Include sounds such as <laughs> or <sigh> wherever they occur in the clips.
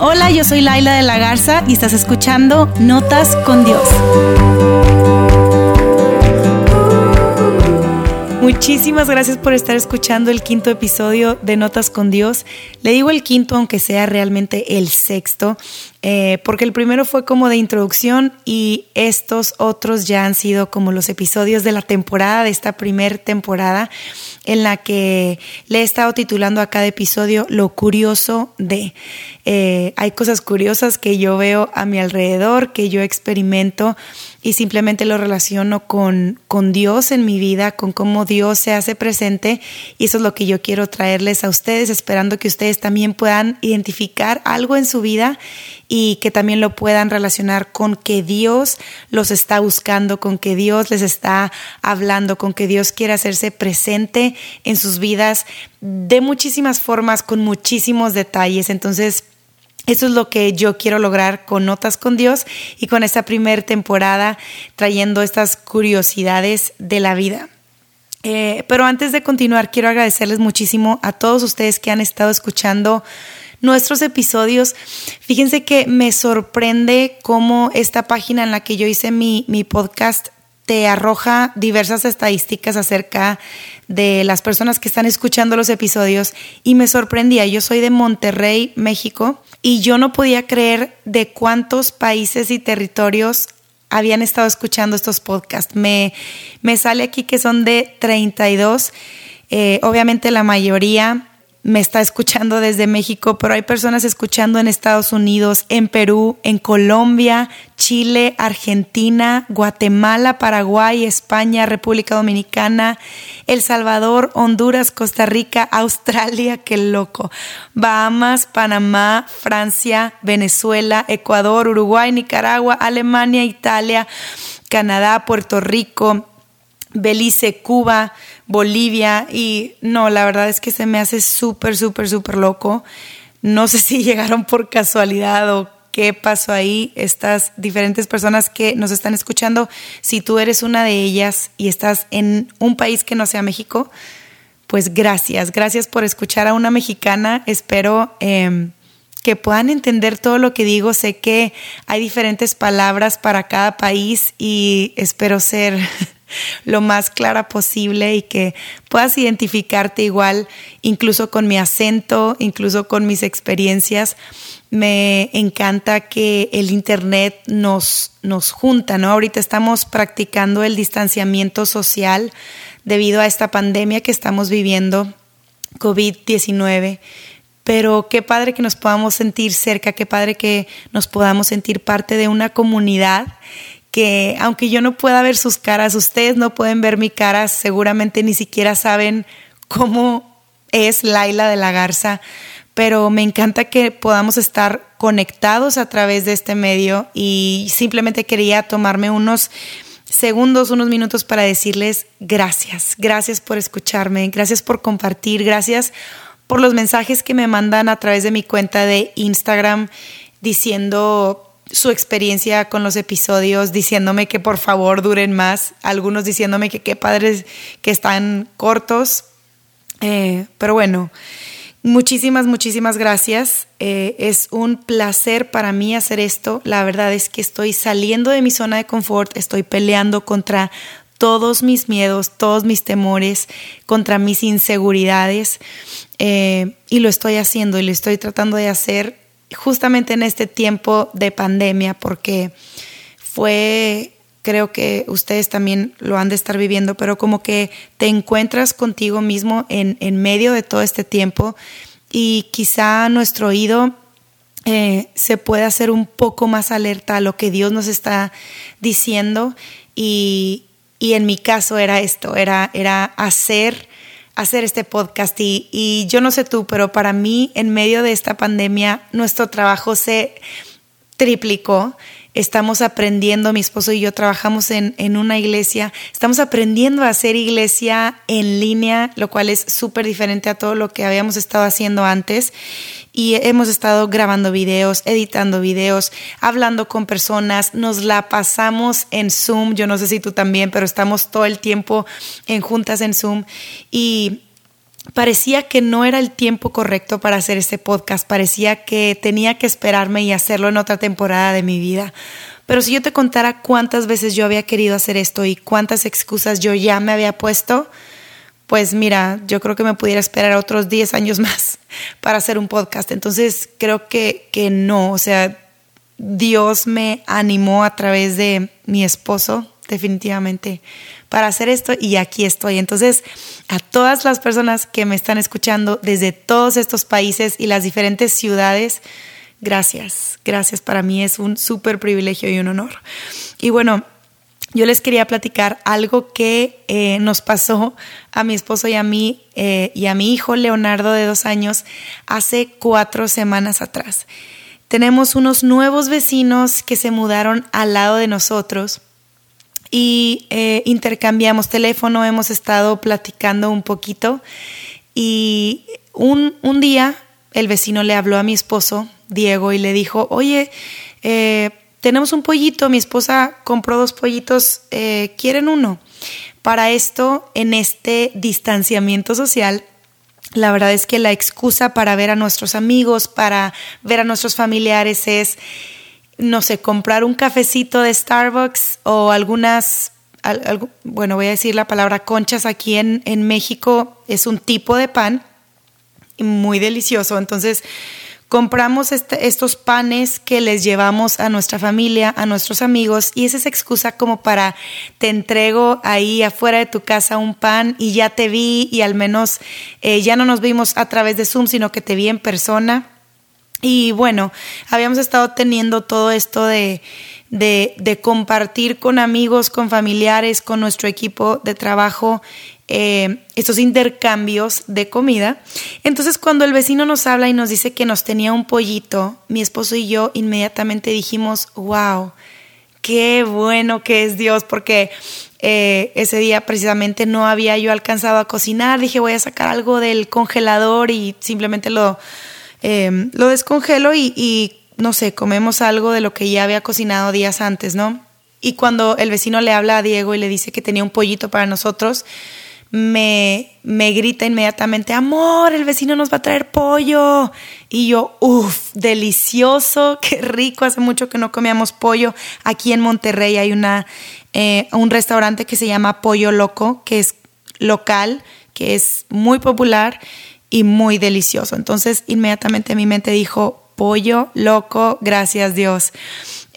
Hola, yo soy Laila de la Garza y estás escuchando Notas con Dios. Muchísimas gracias por estar escuchando el quinto episodio de Notas con Dios. Le digo el quinto aunque sea realmente el sexto, eh, porque el primero fue como de introducción y estos otros ya han sido como los episodios de la temporada, de esta primer temporada, en la que le he estado titulando a cada episodio Lo curioso de. Eh, hay cosas curiosas que yo veo a mi alrededor, que yo experimento y simplemente lo relaciono con, con Dios en mi vida, con cómo Dios se hace presente y eso es lo que yo quiero traerles a ustedes, esperando que ustedes también puedan identificar algo en su vida y que también lo puedan relacionar con que Dios los está buscando, con que Dios les está hablando, con que Dios quiere hacerse presente en sus vidas de muchísimas formas, con muchísimos detalles. Entonces, eso es lo que yo quiero lograr con Notas con Dios y con esta primera temporada trayendo estas curiosidades de la vida. Eh, pero antes de continuar, quiero agradecerles muchísimo a todos ustedes que han estado escuchando nuestros episodios. Fíjense que me sorprende cómo esta página en la que yo hice mi, mi podcast te arroja diversas estadísticas acerca de las personas que están escuchando los episodios y me sorprendía. Yo soy de Monterrey, México, y yo no podía creer de cuántos países y territorios habían estado escuchando estos podcasts. Me, me sale aquí que son de 32. Eh, obviamente la mayoría me está escuchando desde México, pero hay personas escuchando en Estados Unidos, en Perú, en Colombia, Chile, Argentina, Guatemala, Paraguay, España, República Dominicana, El Salvador, Honduras, Costa Rica, <laughs> Australia, qué loco, Bahamas, Panamá, Francia, Venezuela, Ecuador, Uruguay, Nicaragua, Alemania, Italia, Canadá, Puerto Rico, Belice, Cuba, Bolivia y no, la verdad es que se me hace súper, súper, súper loco. No sé <laughs> si llegaron por casualidad o qué pasó ahí, estas diferentes personas que nos están escuchando. Si tú eres una de ellas y estás en un país que no sea México, pues gracias, gracias por escuchar a una mexicana. Espero em, que puedan entender todo lo que digo. Sé que hay diferentes palabras para cada país y espero ser <laughs> lo más clara posible y que puedas identificarte igual, incluso con mi acento, incluso con mis experiencias. Me encanta que el Internet nos, nos junta, ¿no? Ahorita estamos practicando el distanciamiento social debido a esta pandemia que estamos viviendo, COVID-19 pero qué padre que nos podamos sentir cerca, qué padre que nos podamos sentir parte de una comunidad que aunque yo no pueda ver sus caras, ustedes no pueden ver mi cara, seguramente ni siquiera saben cómo es Laila de la Garza, pero me encanta que podamos estar conectados a través de este medio y simplemente quería tomarme unos segundos, unos minutos para decirles gracias, gracias por escucharme, gracias por compartir, gracias por los mensajes que me mandan a través de mi cuenta de Instagram diciendo su experiencia con los episodios, diciéndome que por favor duren más, algunos diciéndome que qué padres que están cortos. Eh, pero bueno, muchísimas, muchísimas gracias. Eh, es un placer para mí hacer esto. La verdad es que estoy saliendo de mi zona de confort, estoy peleando contra todos mis miedos, todos mis temores, contra mis inseguridades. Eh, y lo estoy haciendo y lo estoy tratando de hacer justamente en este tiempo de pandemia, porque fue, creo que ustedes también lo han de estar viviendo, pero como que te encuentras contigo mismo en, en medio de todo este tiempo y quizá nuestro oído eh, se puede hacer un poco más alerta a lo que Dios nos está diciendo y, y en mi caso era esto, era, era hacer hacer este podcast y, yo no sé tú, pero para mí en medio de esta pandemia nuestro trabajo se triplicó estamos aprendiendo, mi esposo y yo trabajamos en, en una iglesia, estamos aprendiendo a hacer iglesia en línea, lo cual es súper diferente a todo lo que habíamos estado haciendo antes. Y hemos estado grabando videos, editando videos, hablando con personas, nos la pasamos en Zoom, yo no sé si tú también, pero estamos todo el tiempo en juntas en Zoom. Y parecía que no era el tiempo correcto para hacer este podcast, parecía que tenía que esperarme y hacerlo en otra temporada de mi vida. Pero si yo te contara cuántas veces yo había querido hacer esto y cuántas excusas yo ya me había puesto, pues mira, yo creo que me pudiera esperar otros 10 años más <laughs> para hacer un podcast. Entonces creo que, que no, o sea, Dios me animó a través de mi esposo, definitivamente, para hacer esto y aquí estoy. Entonces, a todas las personas que me están escuchando desde todos estos países y las diferentes ciudades, gracias, gracias. Para mí es un súper privilegio y un honor. Y bueno, yo les quería platicar algo que eh, nos pasó a mi esposo y a mí eh, y a mi hijo Leonardo de dos años hace cuatro semanas atrás. Tenemos unos nuevos vecinos que se mudaron al lado de nosotros y eh, intercambiamos teléfono, hemos estado platicando un poquito y un, un, día el vecino le habló a mi esposo, Diego, y le dijo, oye, tenemos un pollito, mi esposa compró dos pollitos, eh, ¿quieren uno? Para esto, en este distanciamiento social, la verdad es que la excusa para ver a nuestros amigos, para ver a nuestros familiares es no sé, comprar un cafecito de Starbucks o algunas, bueno, voy a decir la palabra conchas aquí en, en México, es un tipo de pan muy delicioso. Entonces, compramos este, estos panes que les llevamos a nuestra familia, a nuestros amigos, y esa es excusa como para te entrego ahí afuera de tu casa un pan y ya te vi y al menos eh, ya no nos vimos a través de Zoom, sino que te vi en persona. Y bueno, habíamos estado teniendo todo esto de, de, compartir con amigos, con familiares, con nuestro equipo de trabajo, eh, estos intercambios de comida. Entonces cuando el vecino nos habla y nos dice que nos tenía un pollito, mi esposo y yo inmediatamente dijimos, wow, qué bueno que es Dios, porque eh, ese día precisamente no había yo alcanzado a cocinar, dije voy a sacar algo del congelador y simplemente Em, lo descongelo y, no sé, comemos algo de lo que ya había cocinado días antes, ¿no? Y cuando el vecino le habla a Diego y le dice que tenía un pollito para nosotros, me, me grita inmediatamente, amor, el vecino nos va a traer pollo. Y yo, uff, delicioso, <laughs> qué rico, hace mucho que no comíamos pollo. Aquí en Monterrey hay una, eh, un restaurante que se llama Pollo Loco, que es local, que es muy popular y muy delicioso. Entonces inmediatamente mi mente dijo, pollo loco, gracias Dios.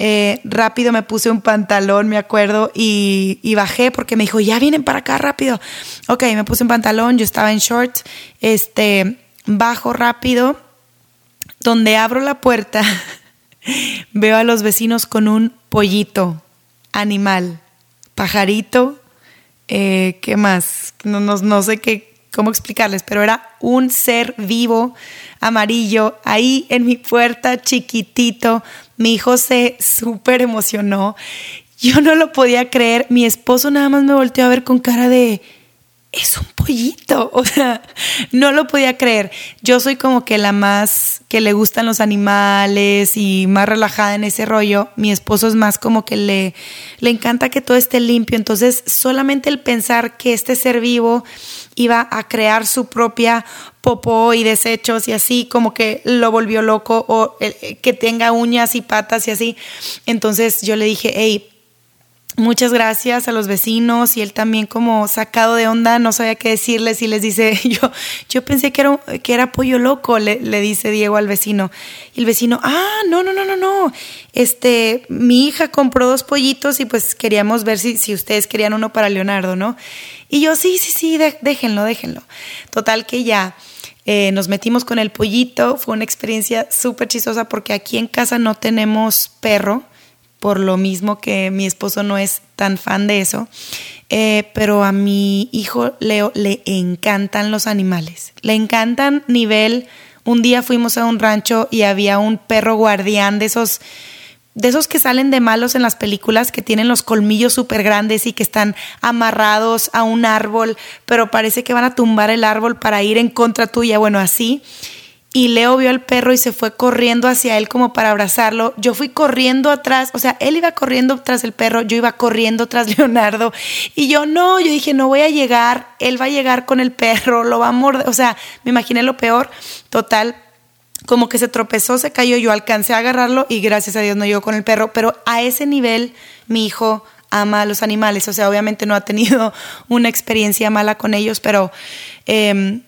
Eh, rápido me puse un pantalón, me acuerdo, y, bajé porque me dijo, ya vienen para acá rápido. Ok, me puse un pantalón, yo estaba en shorts, este, bajo rápido, donde abro la puerta, <laughs> veo a los vecinos con un pollito, animal, pajarito, eh, ¿qué más? No, no, no sé qué, cómo explicarles, pero era un ser vivo amarillo ahí en mi puerta chiquitito. Mi hijo se súper emocionó. Yo no lo podía creer. Mi esposo nada más me volteó a ver con cara de, es un pollito. <laughs> O sea, no lo podía creer. Yo soy como que la más que le gustan los animales y más relajada en ese rollo. Mi esposo es más como que le, le encanta que todo esté limpio. Entonces, solamente el pensar que este ser vivo iba a crear su propia popó y desechos y así, como que lo volvió loco o eh, que tenga uñas y patas y así. Entonces yo le dije, hey, muchas gracias a los vecinos y él también como sacado de onda, no sabía qué decirles y les dice, <laughs> yo, yo pensé que era, que era pollo loco, le, le, dice Diego al vecino. Y el vecino, ah, no, no, no, no, no, este, mi hija compró dos pollitos y pues queríamos ver si, si ustedes querían uno para Leonardo, ¿no? Y yo, sí, sí, sí, déjenlo, déjenlo. Total que ya. Eh, nos metimos con el pollito, fue una experiencia súper chistosa porque aquí en casa no tenemos perro, por lo mismo que mi esposo no es tan fan de eso. Eh, pero a mi hijo Leo le encantan los animales. Le encantan nivel. Un día fuimos a un rancho y había un perro guardián de esos, de esos que salen de malos en las películas, que tienen los colmillos súper grandes y que están amarrados a un árbol, pero parece que van a tumbar el árbol para ir en contra tuya. Bueno, así. Y Leo vio al perro y se fue corriendo hacia él como para abrazarlo. Yo fui corriendo atrás, o sea, él iba corriendo tras el perro, yo iba corriendo tras <laughs> Leonardo y yo no, yo dije, no voy a llegar, él va a llegar con el perro, lo va a morder, o sea, me imaginé lo peor, total. Como que se tropezó, se cayó, yo alcancé a agarrarlo y gracias a Dios no llegó con el perro, pero a ese nivel mi hijo ama a los animales, o sea, obviamente no ha tenido <laughs> una experiencia mala con ellos, pero eh,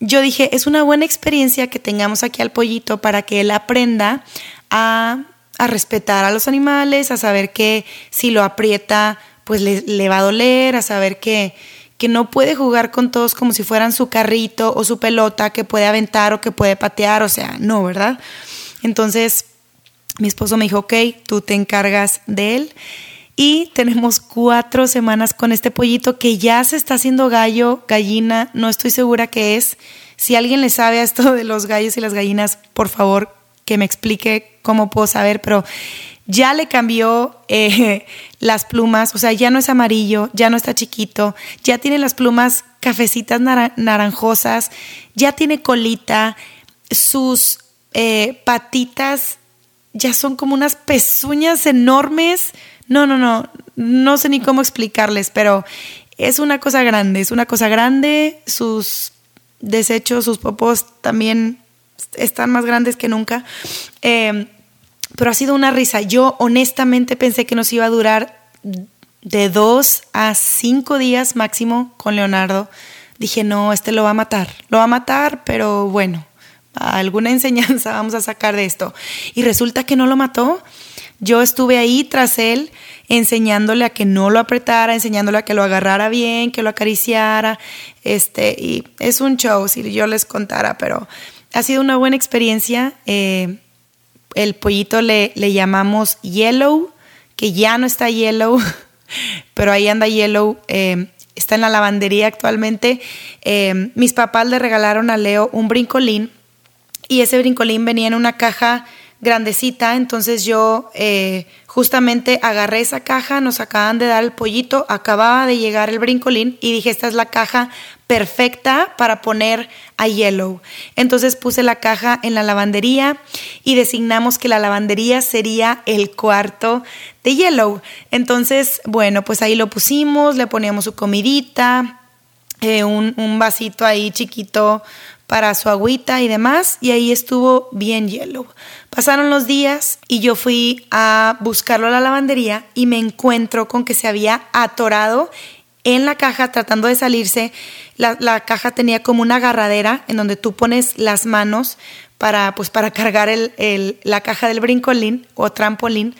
yo dije, es una buena experiencia que tengamos aquí al pollito para que él aprenda a, respetar a los animales, a saber que si lo aprieta, pues le, va a doler, a saber que, que no puede jugar con todos como si fueran su carrito o su pelota que puede aventar o que puede patear, o sea, no, ¿verdad? Entonces, mi esposo me dijo, ok, tú te encargas de él. Y tenemos cuatro semanas con este pollito que ya se está haciendo gallo, gallina, no estoy segura qué es. Si alguien le sabe a esto de los gallos y las gallinas, por favor que me explique cómo puedo saber, pero ya le cambió eh, las plumas, o sea, ya no es amarillo, ya no está chiquito, ya tiene las plumas cafecitas naranjosas, ya tiene colita, sus eh, patitas ya son como unas pezuñas enormes no, no, no, no sé ni cómo explicarles, pero es una cosa grande, es una cosa grande, sus desechos, sus popos también están más grandes que nunca. Eh, pero ha sido una risa. Yo honestamente pensé que nos iba a durar de dos a cinco días máximo con Leonardo. Dije, no, este lo va a matar, lo va a matar, pero bueno, alguna <laughs> enseñanza vamos a sacar de esto. Y resulta que no lo mató. Yo estuve ahí tras él enseñándole a que no lo apretara, enseñándole a que lo agarrara bien, que lo acariciara, este, y es un show si yo les contara, pero ha sido una buena experiencia. Eh, el pollito le, le llamamos Yellow, que ya no está Yellow, <laughs> pero ahí anda Yellow. Eh, está en la lavandería actualmente. Eh, mis papás le regalaron a Leo un brincolín y ese brincolín venía en una caja grandecita, entonces yo eh, justamente agarré esa caja, nos acaban de dar el pollito, acababa de llegar el brincolín y dije, esta es la caja perfecta para poner a Yellow. Entonces puse la caja en la lavandería y designamos que la lavandería sería el cuarto de Yellow. Entonces, bueno, pues ahí lo pusimos, le poníamos su comidita, eh, un, un vasito ahí chiquito para su agüita y demás, y ahí estuvo bien Yellow. Pasaron los días y yo fui a buscarlo a la lavandería y me encuentro con que se había atorado en la caja tratando de salirse. La, caja tenía como una agarradera en donde tú pones las manos para, pues, para cargar el, la caja del brincolín o trampolín.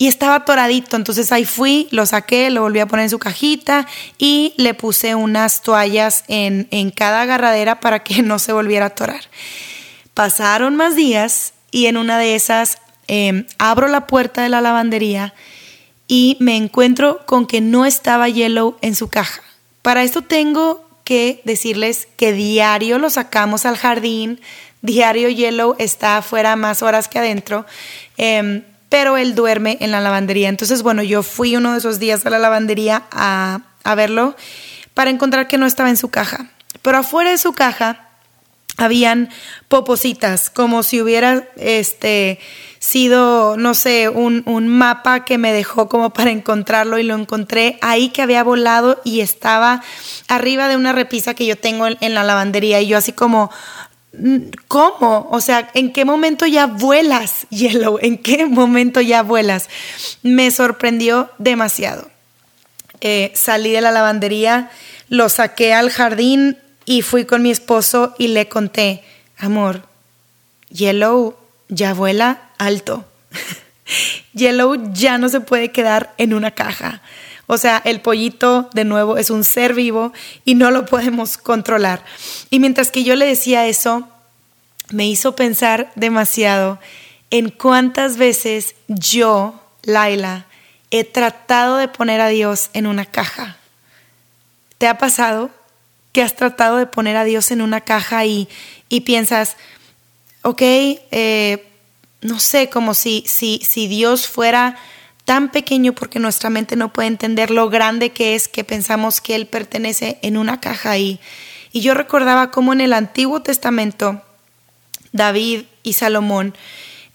Y estaba atoradito, entonces ahí fui, lo saqué, lo volví a poner en su cajita y le puse unas toallas en, en cada agarradera para que <laughs> no se volviera a atorar. Pasaron más días y en una de esas em, abro la puerta de la lavandería y me encuentro con que no estaba Yellow en su caja. Para esto tengo que decirles que diario lo sacamos al jardín, diario Yellow está afuera más horas que adentro, em, pero él duerme en la lavandería. Entonces, bueno, yo fui uno de esos días a la lavandería a, a verlo para encontrar que no estaba en su caja. Pero afuera de su caja habían popositas, como si hubiera este sido, no sé, un, un, mapa que me dejó como para encontrarlo y lo encontré ahí que había volado y estaba arriba de una repisa que yo tengo en, la lavandería y yo así como, ¿cómo? O sea, ¿en qué momento ya vuelas, Yellow? ¿En qué momento ya vuelas? Me sorprendió demasiado. Eh, salí de la lavandería, lo saqué al jardín, y fui con mi esposo y le conté, amor, Yellow ya vuela alto. <laughs> Yellow ya no se puede quedar en una caja. O sea, el pollito, de nuevo, es un ser vivo y no lo podemos controlar. Y mientras que yo le decía eso, me hizo pensar demasiado en cuántas veces yo, Laila, he tratado de poner a Dios en una caja. ¿Te ha pasado? que has tratado de poner a Dios en una caja y, piensas, ok, eh, no sé, como si, si, si Dios fuera tan pequeño porque nuestra mente no puede entender lo grande que es que pensamos que Él pertenece en una caja ahí. Y yo recordaba cómo en el Antiguo Testamento David y Salomón.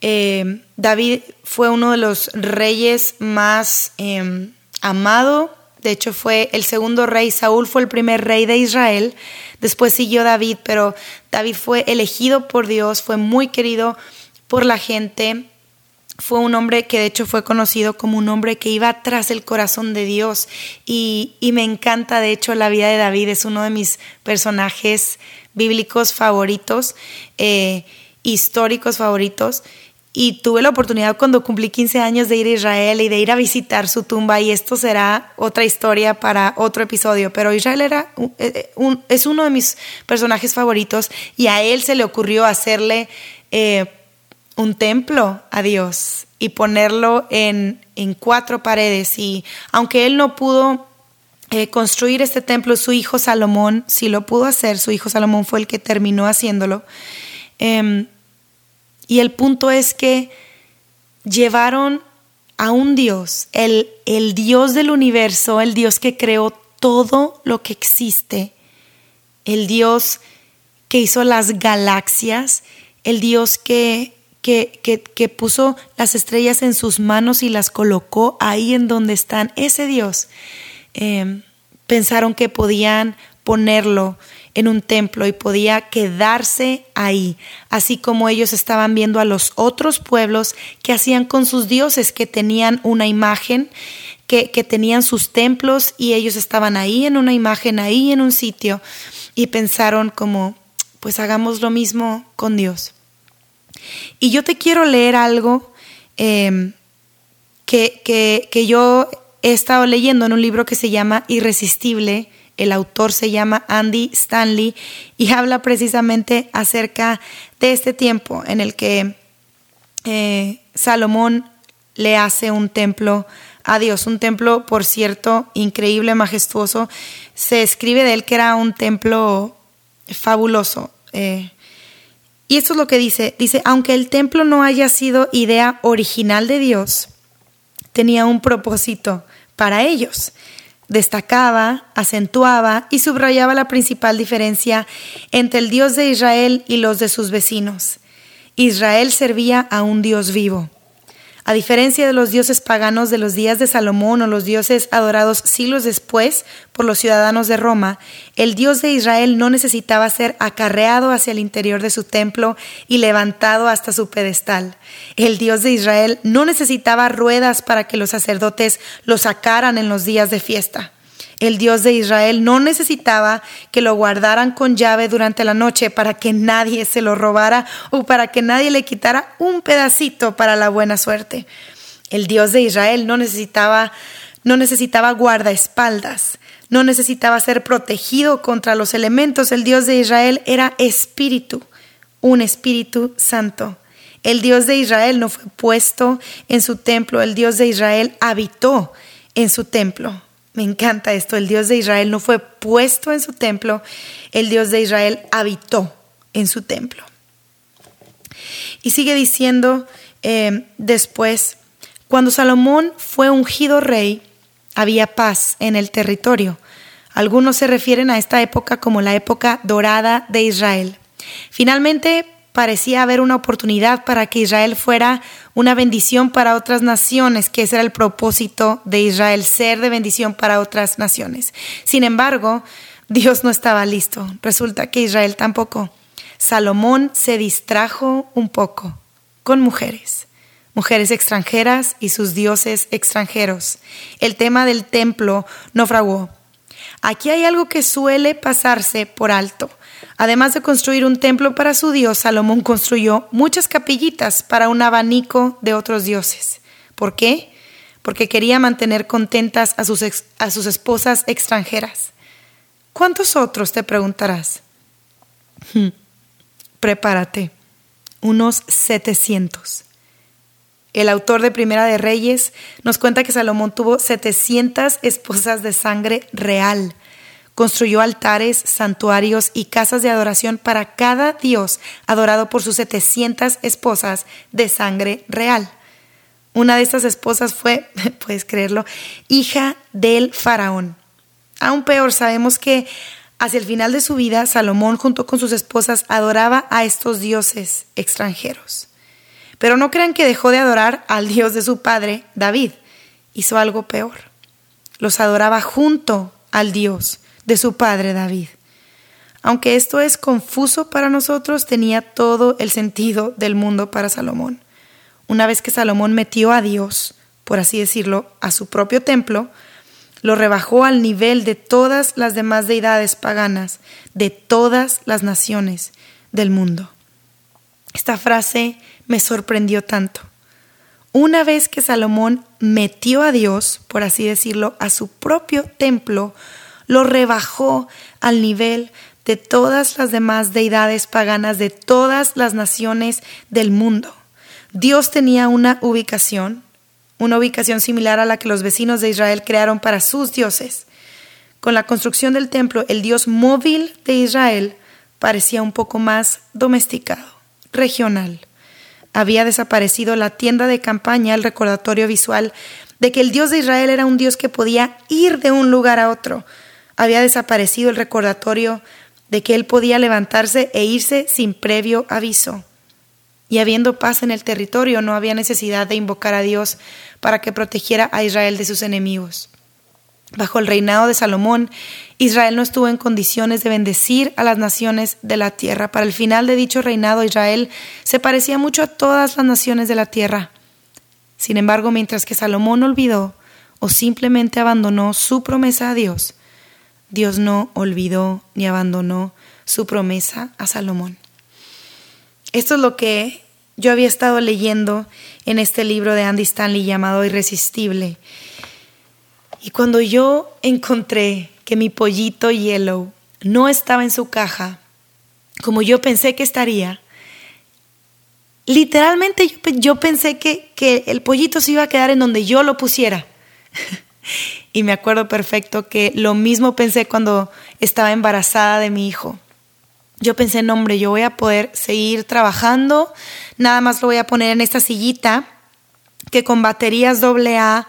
Eh, David fue uno de los reyes más eh, amado. De hecho, fue el segundo rey. Saúl fue el primer rey de Israel. Después siguió David, pero David fue elegido por Dios, fue muy querido por la gente. Fue un hombre que de hecho fue conocido como un hombre que iba tras el corazón de Dios. Y, me encanta, de hecho, la vida de David. Es uno de mis personajes bíblicos favoritos, eh, históricos favoritos. Y tuve la oportunidad cuando cumplí 15 años de ir a Israel y de ir a visitar su tumba y esto será otra historia para otro episodio. Pero Israel era eh, es uno de mis personajes favoritos y a él se le ocurrió hacerle eh, un templo a Dios y ponerlo en, en cuatro paredes. Y aunque él no pudo eh, construir este templo, su hijo Salomón sí lo pudo hacer. Su hijo Salomón fue el que terminó haciéndolo. Em, y el punto es que llevaron a un Dios, el, el Dios del universo, el Dios que creó todo lo que existe, el Dios que hizo las galaxias, el Dios que, que, que, puso las estrellas en sus manos y las colocó ahí en donde están, ese Dios, eh, pensaron que podían ponerlo en un templo y podía quedarse ahí, así como ellos estaban viendo a los otros pueblos que hacían con sus dioses, que tenían una imagen, que, que tenían sus templos y ellos estaban ahí en una imagen, ahí en un sitio, y pensaron como, pues hagamos lo mismo con Dios. Y yo te quiero leer algo em, que, que, que yo he estado leyendo en un libro que se llama Irresistible, el autor se llama Andy Stanley y habla precisamente acerca de este tiempo en el que eh, Salomón le hace un templo a Dios, un templo, por cierto, increíble, majestuoso. Se escribe de él que era un templo fabuloso. Eh, y esto es lo que dice, dice, aunque el templo no haya sido idea original de Dios, tenía un propósito para ellos destacaba, acentuaba y subrayaba la principal diferencia entre el Dios de Israel y los de sus vecinos. Israel servía a un Dios vivo. A diferencia de los dioses paganos de los días de Salomón o los dioses adorados siglos después por los ciudadanos de Roma, el Dios de Israel no necesitaba ser acarreado hacia el interior de su templo y levantado hasta su pedestal. El Dios de Israel no necesitaba ruedas para que los sacerdotes lo sacaran en los días de fiesta. El Dios de Israel no necesitaba que lo guardaran con llave durante la noche para que nadie se lo robara o para que nadie le quitara un pedacito para la buena suerte. El Dios de Israel no necesitaba no necesitaba guardaespaldas, no necesitaba ser protegido contra los elementos. El Dios de Israel era espíritu, un espíritu santo. El Dios de Israel no fue puesto en su templo, el Dios de Israel habitó en su templo. Me encanta esto. El Dios de Israel no fue puesto en su templo, el Dios de Israel habitó en su templo. Y sigue diciendo eh, después, cuando Salomón fue ungido rey, había paz en el territorio. Algunos se refieren a esta época como la época dorada de Israel. Finalmente, parecía haber una oportunidad para que Israel fuera una bendición para otras naciones, que ese era el propósito de Israel, ser de bendición para otras naciones. Sin embargo, Dios no estaba listo. Resulta que Israel tampoco. Salomón se distrajo un poco con mujeres, mujeres extranjeras y sus dioses extranjeros. El tema del templo naufragó. Aquí hay algo que suele pasarse por alto. Además de construir un templo para su dios, Salomón construyó muchas capillitas para un abanico de otros dioses. ¿Por qué? Porque quería mantener contentas a sus, a sus esposas extranjeras. ¿Cuántos otros te preguntarás? Hmm, prepárate, unos 700. El autor de Primera de Reyes nos cuenta que Salomón tuvo 700 esposas de sangre real Construyó altares, santuarios y casas de adoración para cada dios adorado por sus 700 esposas de sangre real. Una de estas esposas fue, <laughs> puedes creerlo, hija del faraón. Aún peor, sabemos que Hacia el final de su vida, Salomón junto con sus esposas adoraba a estos dioses extranjeros. Pero no crean que dejó de adorar al Dios de su padre, David. Hizo algo peor. Los adoraba junto al Dios de su padre, David. Aunque esto es confuso para nosotros, tenía todo el sentido del mundo para Salomón. Una vez que Salomón metió a Dios, por así decirlo, a su propio templo, lo rebajó al nivel de todas las demás deidades paganas, de todas las naciones del mundo. Esta frase me sorprendió tanto. Una vez que Salomón metió a Dios, por así decirlo, a su propio templo, lo rebajó al nivel de todas las demás deidades paganas de todas las naciones del mundo. Dios tenía una ubicación, una ubicación similar a la que los vecinos de Israel crearon para sus dioses. Con la construcción del templo, el Dios móvil de Israel parecía un poco más domesticado, regional. Había desaparecido la tienda de campaña, el recordatorio visual de que el Dios de Israel era un Dios que podía ir de un lugar a otro. Había desaparecido el recordatorio de que él podía levantarse e irse sin previo aviso y habiendo paz en el territorio no había necesidad de invocar a Dios para que protegiera a Israel de sus enemigos. Bajo el reinado de Salomón, Israel no estuvo en condiciones de bendecir a las naciones de la tierra. Para el final de dicho reinado, Israel se parecía mucho a todas las naciones de la tierra. Sin embargo, mientras que Salomón olvidó o simplemente abandonó su promesa a Dios, Dios no olvidó ni abandonó su promesa a Salomón. Esto es lo que yo había estado leyendo en este libro de Andy Stanley llamado Irresistible. Y cuando yo encontré que mi pollito Yellow no estaba en su caja, como yo pensé que estaría, literalmente yo, pensé que, que el pollito se iba a quedar en donde yo lo pusiera. <laughs> y me acuerdo perfecto que lo mismo pensé cuando estaba embarazada de mi hijo yo pensé, no hombre, yo voy a poder seguir trabajando, nada más lo voy a poner en esta sillita que con baterías AA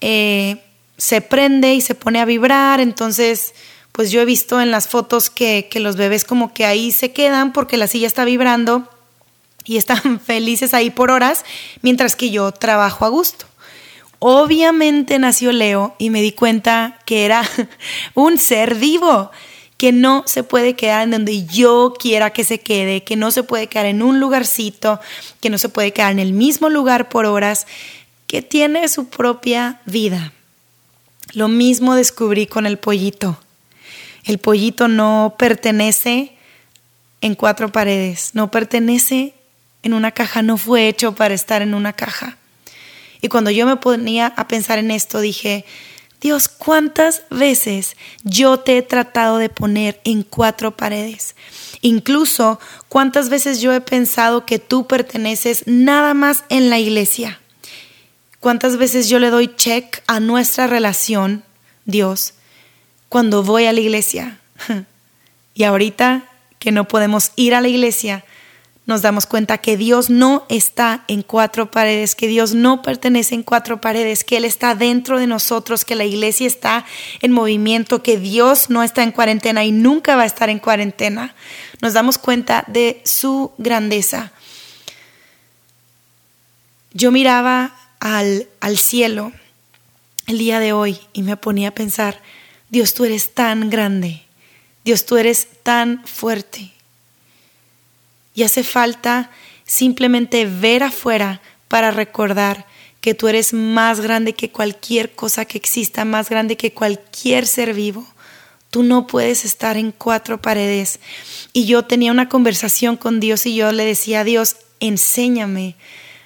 eh, se prende y se pone a vibrar, entonces pues yo he visto en las fotos que, que los bebés como que ahí se quedan porque la silla está vibrando y están <laughs> felices ahí por horas, mientras que yo trabajo a gusto. Obviamente nació Leo y me di cuenta que era <laughs> un ser vivo que no se puede quedar en donde yo quiera que se quede, que no se puede quedar en un lugarcito, que no se puede quedar en el mismo lugar por horas, que tiene su propia vida. Lo mismo descubrí con el pollito. El pollito no pertenece en cuatro paredes, no pertenece en una caja, no fue hecho para estar en una caja. Y cuando yo me ponía a pensar en esto, dije, Dios, ¿cuántas veces yo te he tratado de poner en cuatro paredes? Incluso, ¿cuántas veces yo he pensado que tú perteneces nada más en la iglesia? ¿Cuántas veces yo le doy check a nuestra relación, Dios, cuando voy a la iglesia? <laughs> Y ahorita que no podemos ir a la iglesia, nos damos cuenta que Dios no está en cuatro paredes, que Dios no pertenece en cuatro paredes, que Él está dentro de nosotros, que la iglesia está en movimiento, que Dios no está en cuarentena y nunca va a estar en cuarentena. Nos damos cuenta de su grandeza. Yo miraba al, al cielo el día de hoy y me ponía a pensar, Dios, tú eres tan grande, Dios, tú eres tan fuerte. Y hace falta simplemente ver afuera para recordar que tú eres más grande que cualquier cosa que exista, más grande que cualquier ser vivo. Tú no puedes estar en cuatro paredes. Y yo tenía una conversación con Dios y yo le decía a Dios, enséñame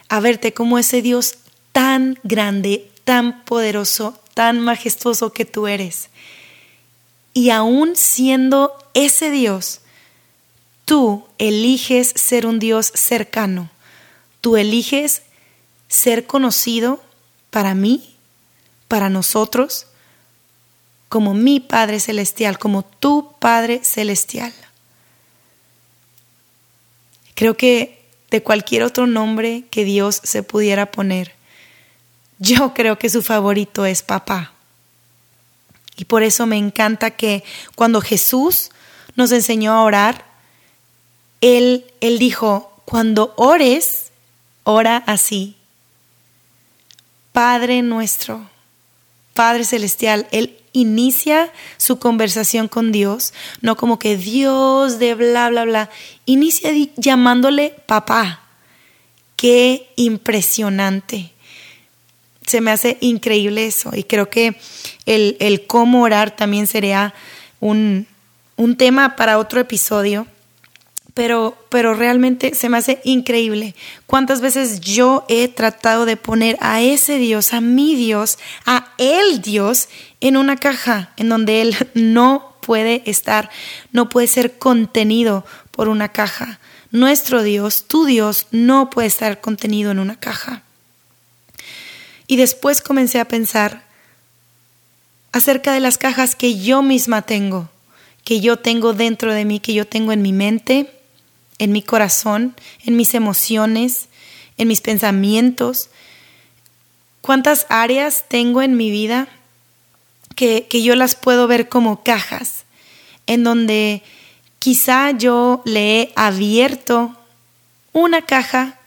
a verte como ese Dios tan grande, tan poderoso, tan majestuoso que tú eres. Y aún siendo ese Dios, Tú eliges ser un Dios cercano. Tú eliges ser conocido para mí, para nosotros, como mi Padre Celestial, como tu Padre Celestial. Creo que de cualquier otro nombre que Dios se pudiera poner, yo creo que su favorito es papá. Y por eso me encanta que cuando Jesús nos enseñó a orar, Él, él dijo, cuando ores, ora así. Padre nuestro, Padre Celestial, Él inicia su conversación con Dios, no como que Dios de bla, bla, bla, inicia llamándole papá. Qué impresionante. Se me hace increíble eso y creo que el, el cómo orar también sería un, un tema para otro episodio pero, pero realmente se me hace increíble cuántas veces yo he tratado de poner a ese Dios, a mi Dios, a el Dios en una caja en donde Él <laughs> no puede estar, no puede ser contenido por una caja. Nuestro Dios, tu Dios, no puede estar contenido en una caja. Y después comencé a pensar acerca de las cajas que yo misma tengo, que yo tengo dentro de mí, que yo tengo en mi mente, en mi corazón, en mis emociones, en mis pensamientos. ¿Cuántas áreas tengo en mi vida que, que yo las puedo ver como cajas, en donde quizá yo le he abierto una caja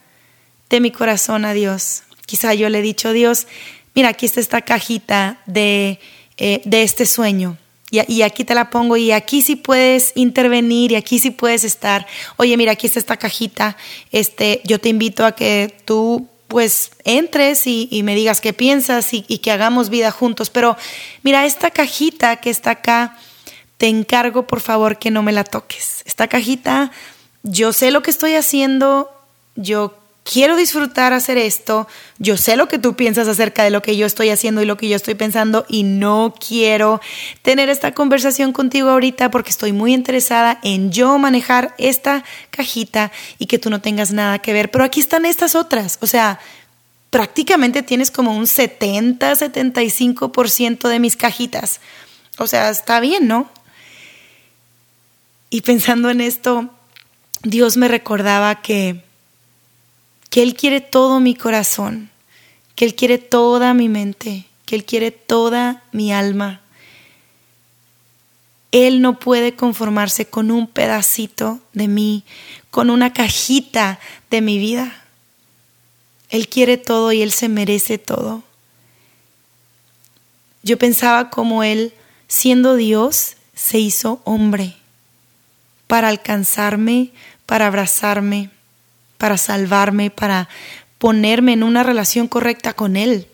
de mi corazón a Dios? Quizá yo le he dicho, Dios, mira, aquí está esta cajita de, eh, de este sueño y, aquí te la pongo y aquí sí puedes intervenir y aquí sí puedes estar. Oye, mira, aquí está esta cajita. Este, yo te invito a que tú pues entres y, me digas qué piensas y, y, que hagamos vida juntos. Pero mira, esta cajita que está acá, te encargo por favor que no me la toques. Esta cajita, yo sé lo que estoy haciendo, yo quiero disfrutar hacer esto, yo sé lo que tú piensas acerca de lo que yo estoy haciendo y lo que yo estoy pensando y no quiero tener esta conversación contigo ahorita porque estoy muy interesada en yo manejar esta cajita y que tú no tengas nada que ver. Pero aquí están estas otras, o sea, prácticamente tienes como un 70, 75% de mis cajitas. O sea, está bien, ¿no? Y pensando en esto, Dios me recordaba que que Él quiere todo mi corazón, que Él quiere toda mi mente, que Él quiere toda mi alma. Él no puede conformarse con un pedacito de mí, con una cajita de mi vida. Él quiere todo y Él se merece todo. Yo pensaba como Él, siendo Dios, se hizo hombre para alcanzarme, para abrazarme, para salvarme, para ponerme en una relación correcta con Él,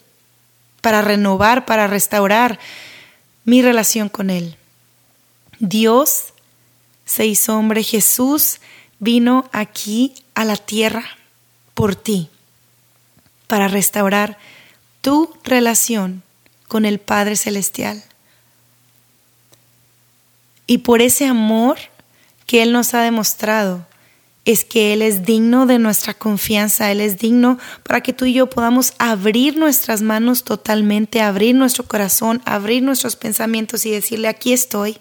para renovar, para restaurar mi relación con Él. Dios se hizo hombre, Jesús vino aquí a la tierra por ti, para restaurar tu relación con el Padre Celestial. Y por ese amor que Él nos ha demostrado, es que Él es digno de nuestra confianza, Él es digno para que tú y yo podamos abrir nuestras manos totalmente, abrir nuestro corazón, abrir nuestros pensamientos y decirle, aquí estoy.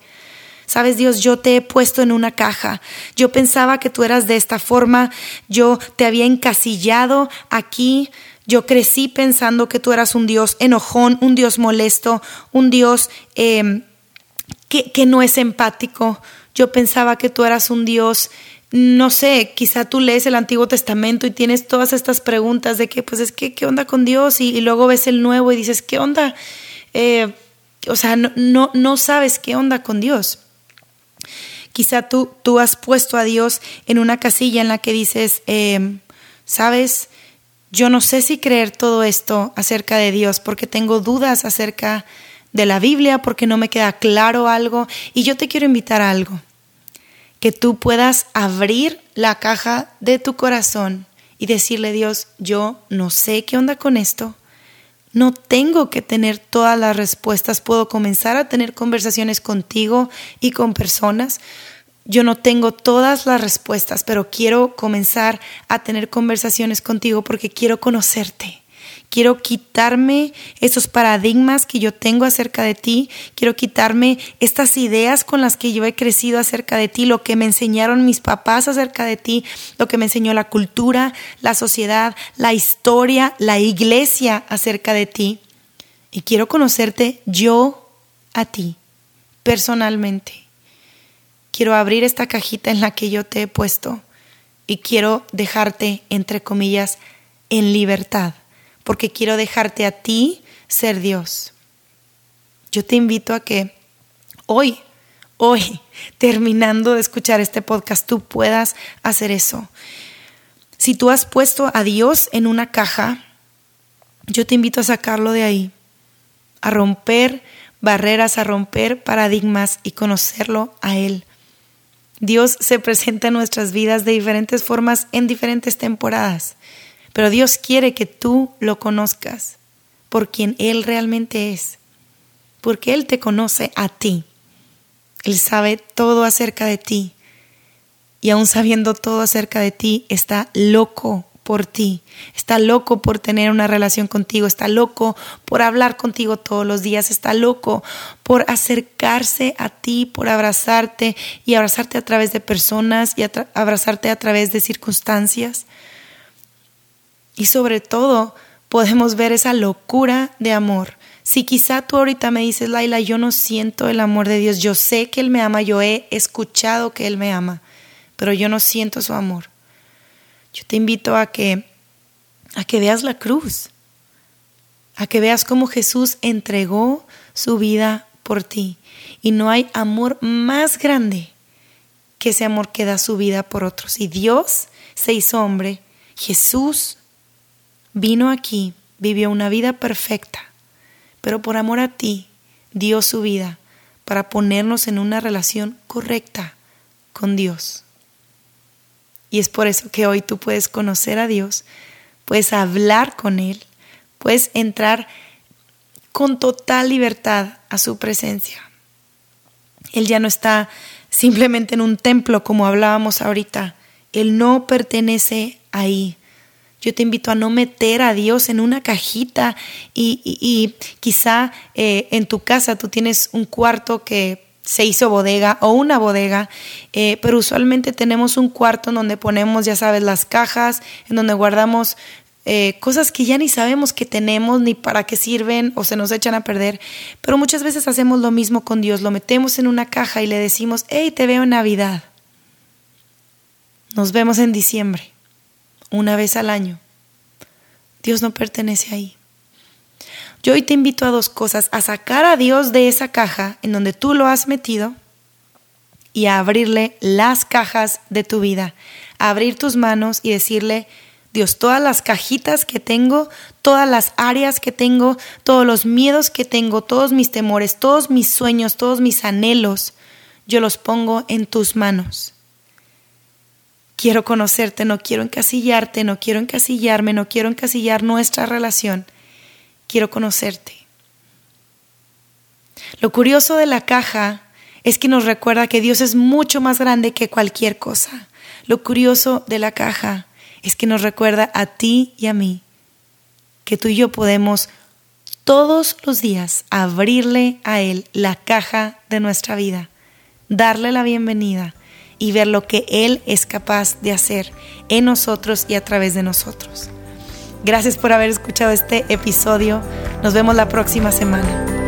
Sabes, Dios, yo te he puesto en una caja. Yo pensaba que tú eras de esta forma. Yo te había encasillado aquí. Yo crecí pensando que tú eras un Dios enojón, un Dios molesto, un Dios em, que, que no es empático. Yo pensaba que tú eras un Dios no sé, quizá tú lees el Antiguo Testamento y tienes todas estas preguntas de que, pues es que, ¿qué onda con Dios? Y, luego ves el Nuevo y dices, ¿qué onda? Eh, o sea, no, no, sabes qué onda con Dios. Quizá tú, tú has puesto a Dios en una casilla en la que dices, em, ¿sabes? Yo no sé si creer todo esto acerca de Dios porque tengo dudas acerca de la Biblia, porque no me queda claro algo. Y yo te quiero invitar a algo que tú puedas abrir la caja de tu corazón y decirle, Dios, yo no sé qué onda con esto, no tengo que tener todas las respuestas, puedo comenzar a tener conversaciones contigo y con personas. Yo no tengo todas las respuestas, pero quiero comenzar a tener conversaciones contigo porque quiero conocerte. Quiero quitarme esos paradigmas que yo tengo acerca de ti. Quiero quitarme estas ideas con las que yo he crecido acerca de ti, lo que me enseñaron mis papás acerca de ti, lo que me enseñó la cultura, la sociedad, la historia, la iglesia acerca de ti. Y quiero conocerte yo a ti, personalmente. Quiero abrir esta cajita en la que yo te he puesto y quiero dejarte, entre comillas, en libertad, porque quiero dejarte a ti ser Dios. Yo te invito a que hoy, hoy, <laughs> terminando de escuchar este podcast, tú puedas hacer eso. Si tú has puesto a Dios en una caja, yo te invito a sacarlo de ahí, a romper barreras, a romper paradigmas y conocerlo a Él. Dios se presenta en nuestras vidas de diferentes formas en diferentes temporadas, pero Dios quiere que tú lo conozcas por quien Él realmente es, porque Él te conoce a ti. Él sabe todo acerca de ti y aún sabiendo todo acerca de ti, está loco por ti, está loco por tener una relación contigo, está loco por hablar contigo todos los días, está loco por acercarse a ti, por abrazarte y abrazarte a través de personas y abrazarte a través de circunstancias. Y sobre todo podemos ver esa locura de amor. Si quizá tú ahorita me dices, Laila, yo no siento el amor de Dios, yo sé que Él me ama, yo he escuchado que Él me ama, pero yo no siento su amor yo te invito a que a que veas la cruz, a que veas cómo Jesús entregó su vida por ti. Y no hay amor más grande que ese amor que da su vida por otros. Y Dios se hizo hombre, Jesús vino aquí, vivió una vida perfecta, pero por amor a ti dio su vida para ponernos en una relación correcta con Dios. Y es por eso que hoy tú puedes conocer a Dios, puedes hablar con Él, puedes entrar con total libertad a su presencia. Él ya no está simplemente en un templo como hablábamos ahorita. Él no pertenece ahí. Yo te invito a no meter a Dios en una cajita y, quizá eh, en tu casa tú tienes un cuarto que se hizo bodega o una bodega, eh, pero usualmente tenemos un cuarto en donde ponemos, ya sabes, las cajas, en donde guardamos eh, cosas que ya ni sabemos que tenemos ni para qué sirven o se nos echan a perder. Pero muchas veces hacemos lo mismo con Dios, lo metemos en una caja y le decimos, hey, te veo en Navidad. Nos vemos en diciembre, una vez al año. Dios no pertenece ahí. Yo hoy te invito a dos cosas, a sacar a Dios de esa caja en donde tú lo has metido y a abrirle las cajas de tu vida, a abrir tus manos y decirle, Dios, todas las cajitas que tengo, todas las áreas que tengo, todos los miedos que tengo, todos mis temores, todos mis sueños, todos mis anhelos, yo los pongo en tus manos. Quiero conocerte, no quiero encasillarte, no quiero encasillarme, no quiero encasillar nuestra relación quiero conocerte. Lo curioso de la caja es que nos recuerda que Dios es mucho más grande que cualquier cosa. Lo curioso de la caja es que nos recuerda a ti y a mí que tú y yo podemos todos los días abrirle a Él la caja de nuestra vida, darle la bienvenida y ver lo que Él es capaz de hacer en nosotros y a través de nosotros. Gracias por haber escuchado este episodio. Nos vemos la próxima semana.